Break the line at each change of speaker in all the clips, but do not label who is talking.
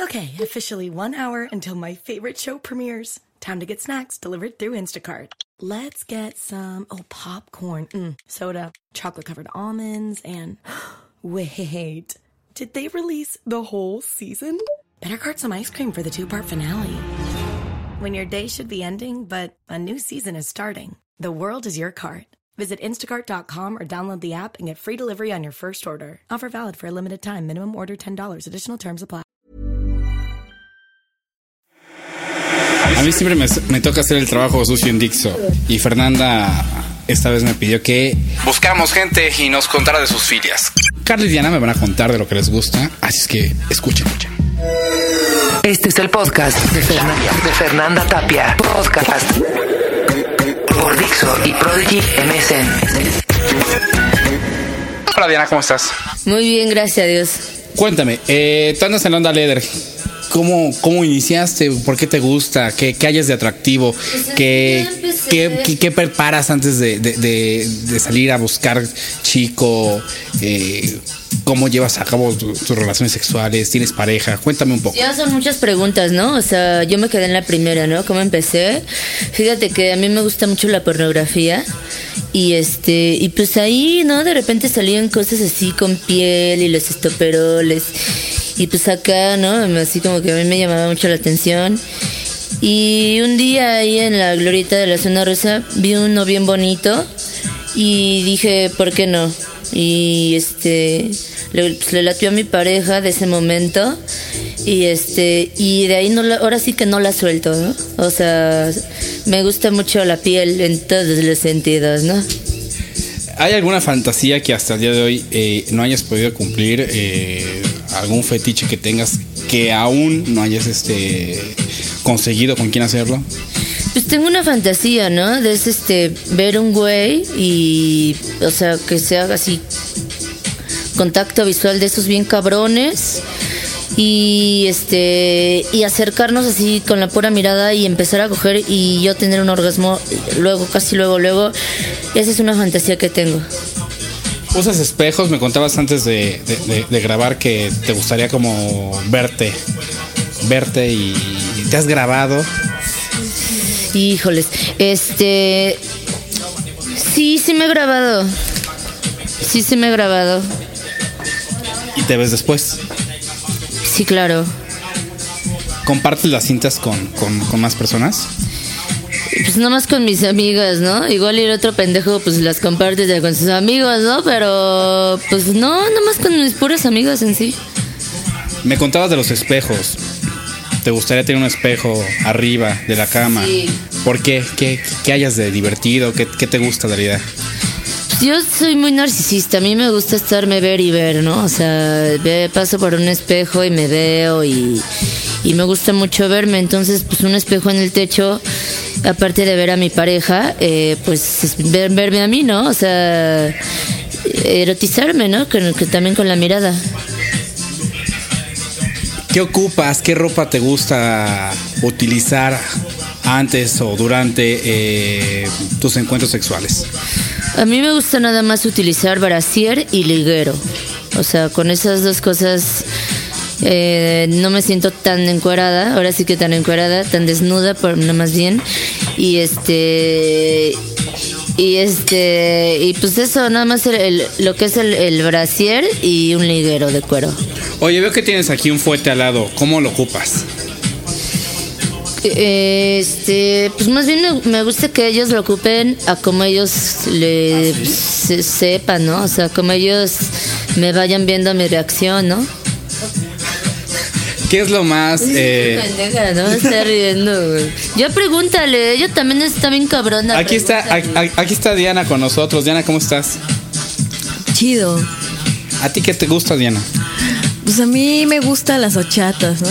Okay, officially one hour until my favorite show premieres. Time to get snacks delivered through Instacart. Let's get some, oh, popcorn, mm, soda, chocolate covered almonds, and wait, did they release the whole season? Better cart some ice cream for the two part finale. When your day should be ending, but a new season is starting, the world is your cart. Visit instacart.com or download the app and get free delivery on your first order. Offer valid for a limited time. Minimum order $10. Additional terms apply.
A mí siempre me, me toca hacer el trabajo sucio en Dixo. Y Fernanda esta vez me pidió que buscáramos gente y nos contara de sus filias. Carla y Diana me van a contar de lo que les gusta, así es que escuchen, escuchen.
Este es el podcast de Fernanda, de Fernanda Tapia. Podcast por Dixo y Prodigy MSN.
Hola Diana, ¿cómo estás?
Muy bien, gracias a Dios.
Cuéntame, eh, tú andas en la onda Leder. ¿Cómo, ¿Cómo iniciaste? ¿Por qué te gusta? ¿Qué, qué hayas de atractivo? ¿Qué,
yo empecé-
qué, qué- qué preparas antes de, de- de- de salir a buscar chico? Eh, ¿Cómo llevas a cabo tu- tus relaciones sexuales? ¿Tienes pareja? Cuéntame un poco.
Ya son muchas preguntas, ¿no? O sea, yo me quedé en la primera, ¿no? ¿Cómo empecé? Fíjate que a mí me gusta mucho la pornografía y este y pues ahí, ¿no? De repente salían cosas así con piel y los estoperoles y pues acá, ¿no? Así como que a mí me llamaba mucho la atención. Y un día ahí en la glorieta de la zona rosa vi uno bien bonito y dije, ¿por qué no? Y este le, pues, le latió a mi pareja de ese momento y este y de ahí no la- ahora sí que no la suelto, ¿no? O sea, me gusta mucho la piel en todos los sentidos, ¿no?
¿Hay alguna fantasía que hasta el día de hoy eh, no hayas podido cumplir? Eh, ¿Algún fetiche que tengas que aún no hayas este, conseguido con quién hacerlo?
Pues tengo una fantasía, ¿no? De es este ver un güey y o sea, que se haga así contacto visual de esos bien cabrones y este y acercarnos así con la pura mirada y empezar a coger y yo tener un orgasmo luego casi luego luego esa es una fantasía que tengo
¿Usas espejos? Me contabas antes de, de- de- de grabar que te gustaría como verte, verte y te has grabado.
híjoles este sí sí me he grabado sí sí me he grabado
y te ves después.
sí claro
¿Compartes las cintas con, con- con más personas?
Pues nomás con mis amigas, ¿no? Igual el otro pendejo pues las comparte ya con sus amigos, ¿no? Pero pues no, nomás con mis puras amigas en sí.
Me contabas de los espejos. ¿Te gustaría tener un espejo arriba de la cama?
Sí.
¿Por qué? ¿Qué, qué hayas de divertido? ¿Qué, qué te gusta de la idea?
Pues yo soy muy narcisista, a mí me gusta estarme ver y ver, ¿no? O sea, paso por un espejo y me veo y, y me gusta mucho verme, entonces pues un espejo en el techo, aparte de ver a mi pareja, eh, pues es ver- verme a mí, ¿no? O sea, erotizarme, ¿no? Que, que también con la mirada.
¿Qué ocupas? ¿Qué ropa te gusta utilizar antes o durante eh, tus encuentros sexuales?
A mí me gusta nada más utilizar brasier y liguero. O sea, con esas dos cosas eh, no me siento tan encuerada. Ahora sí que tan encuerada, tan desnuda, por no más bien. Y este. Y este. Y pues eso, nada más el- el- lo que es el, el brasier y un liguero de cuero.
Oye, veo que tienes aquí un fuete al lado. ¿Cómo lo ocupas?
Este, pues más bien me, me gusta que ellos lo ocupen a como ellos le se- sepan, ¿no? O sea, como ellos me vayan viendo mi reacción, ¿no?
¿Qué es lo más... eh,
Pendeja, ¿no? Está riendo, güey. Ya pregúntale, ella también está bien cabrona.
aquí está, aquí está Diana con nosotros. Diana, ¿cómo estás?
Chido.
¿A ti qué te gusta, Diana?
Pues a mí me gustan las horchatas, ¿no?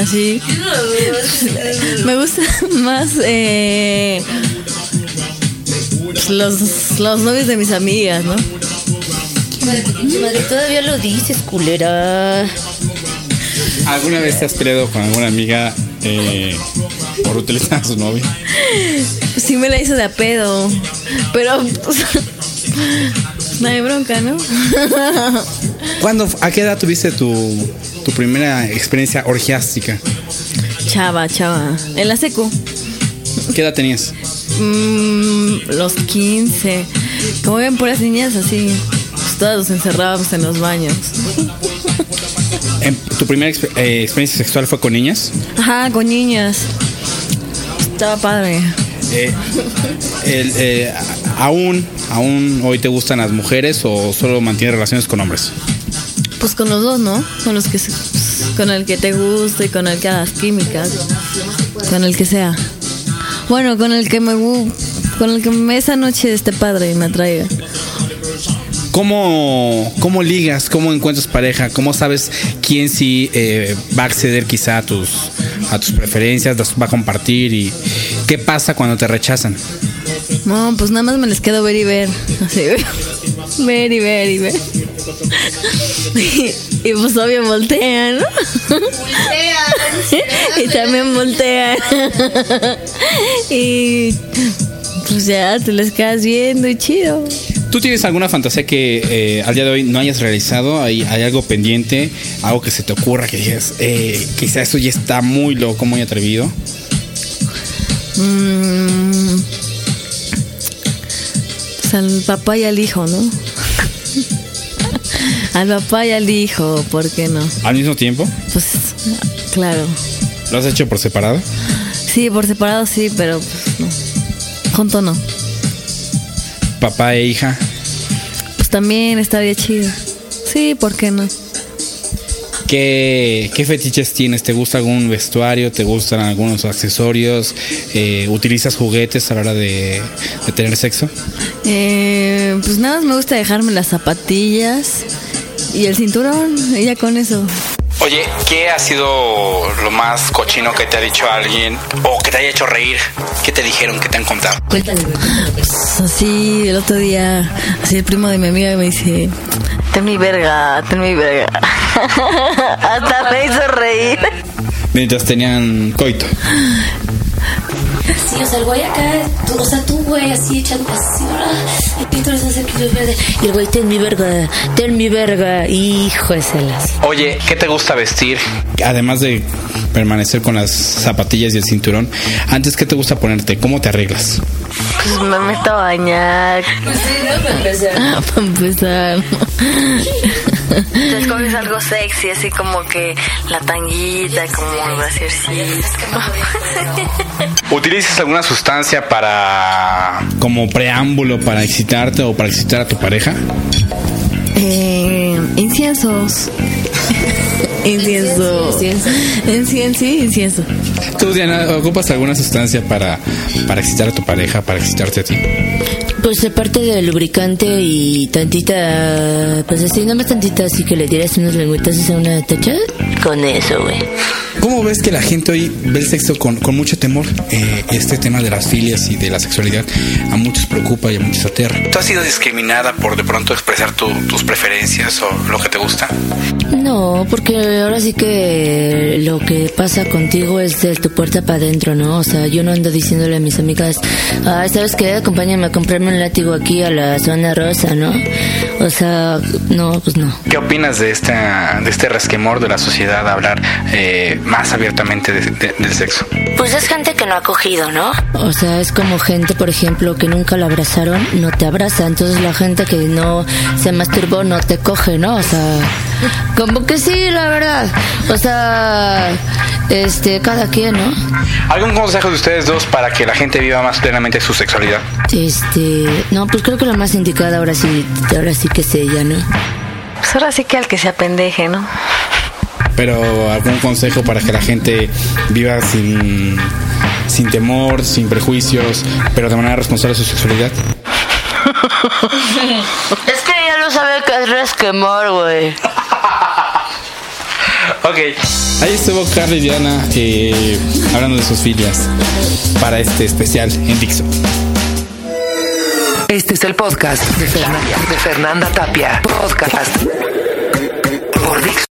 Así. me gusta más eh, pues, los, los novios de mis amigas, ¿no?
Madre, todavía lo dices, culera.
¿Alguna vez te has peleado con alguna amiga eh, por utilizar a su novio?
Sí me la hizo de a pedo. Pero pues, no hay bronca, ¿no?
¿Cuándo, ¿A qué edad tuviste tu, tu primera experiencia orgiástica?
Chava, chava. En la secu.
¿Qué edad tenías?
Mm, los 15. Como ven, puras niñas así. Todas nos encerrábamos en los baños.
¿Tu primera exp- eh, experiencia sexual fue con niñas?
Ajá, con niñas. Estaba padre.
Eh, el, eh, ¿aún, ¿Aún hoy te gustan las mujeres o solo mantienes relaciones con hombres?
Pues con los dos, ¿no? Con los que con el que te gusta y con el que hagas químicas. Con el que sea. Bueno, con el que me con el que me esa noche esté padre y me atraiga.
¿Cómo, ¿Cómo ligas? ¿Cómo encuentras pareja? ¿Cómo sabes quién sí eh, va a acceder quizá a tus, a tus preferencias, las va a compartir? ¿Y qué pasa cuando te rechazan?
No, pues nada más me les quedo ver y ver. Así, ver y ver y ver. Y, y pues obvio voltean, ¿no? y también voltean. y pues ya te les quedas viendo y chido.
¿Tú tienes alguna fantasía que eh, al día de hoy no hayas realizado? ¿Hay, hay algo pendiente? ¿Algo que se te ocurra que digas, eh, quizá eso ya está muy loco, muy atrevido?
Mm, pues al papá y al hijo, ¿no? al papá y al hijo, ¿por qué no?
¿Al mismo tiempo?
Pues claro.
¿Lo has hecho por separado?
Sí, por separado sí, pero pues no. Junto no.
Papá e hija.
Pues también estaría chido. Sí, ¿por qué no?
¿Qué, qué fetiches tienes? ¿Te gusta algún vestuario? ¿Te gustan algunos accesorios? Eh, ¿Utilizas juguetes a la hora de, de tener sexo?
Eh, pues nada más me gusta dejarme las zapatillas y el cinturón, y ya con eso.
Oye, ¿qué ha sido lo más cochino que te ha dicho alguien o que te haya hecho reír? ¿Qué te dijeron? ¿Qué te han contado?
Cuéntale.
Pues así, el otro día, así el primo de mi amiga me dice, ten mi verga, ten mi verga. Hasta me hizo reír.
Mientras tenían coito.
Sí, o sea, el güey acá, tú- o sea, tú, güey, así echando así, el pito les hace que verde. Y el güey, ten mi verga, ten mi verga, hijo de celas.
Oye, ¿qué te gusta vestir? Además de permanecer con las zapatillas y el cinturón, antes, ¿qué te gusta ponerte? ¿Cómo te arreglas?
Pues me meto a bañar. Para empezar. Te escoges algo sexy, así como que la tanguita, como el brasiercito.
¿Utilizas alguna sustancia para... como preámbulo para excitarte o para excitar a tu pareja?
Eh, inciensos. Incienso. Incienso, sí, incienso.
¿Tú, Diana, ocupas alguna sustancia para, para excitar a tu pareja, para excitarte a ti?
Pues aparte del lubricante y tantita, pues así, nomás tantita, así que le dieras unos lengüetazos a una tacha. Con eso, güey.
¿Cómo ves que la gente hoy ve el sexo con, con mucho temor? Eh, este tema de las filias y de la sexualidad a muchos preocupa y a muchos aterra. ¿Tú has sido discriminada por de pronto expresar tu- tus preferencias o lo que te gusta?
No, porque ahora sí que lo que pasa contigo es de tu puerta para adentro, ¿no? O sea, yo no ando diciéndole a mis amigas, ay, ¿sabes qué? Acompáñame a comprarme un látigo aquí a la zona rosa, ¿no? O sea, no, pues no.
¿Qué opinas de, esta, de este resquemor de la sociedad a hablar eh, más abiertamente de- de- del sexo?
Pues es gente que no ha cogido, ¿no? O sea, es como gente, por ejemplo, que nunca la abrazaron, no te abraza. Entonces la gente que no se masturbó no te coge, ¿no? O sea, como que sí, la verdad. O sea, este, cada quien, ¿no?
¿Algún consejo de ustedes dos para que la gente viva más plenamente su sexualidad?
Este, no, pues creo que lo más indicado ahora sí, ahora sí que es ella, ¿no?
Pues ahora sí que al que se apendeje, ¿no?
Pero algún consejo para que la gente viva sin, sin temor, sin prejuicios, pero de manera responsable de su sexualidad.
Es que ella no sabe qué es resquemor, güey.
Ok. Ahí estuvo Carly y Diana eh, hablando de sus filias para este especial en Dixo.
Este es el podcast de Fernanda, de Fernanda Tapia. Podcast por Dixo.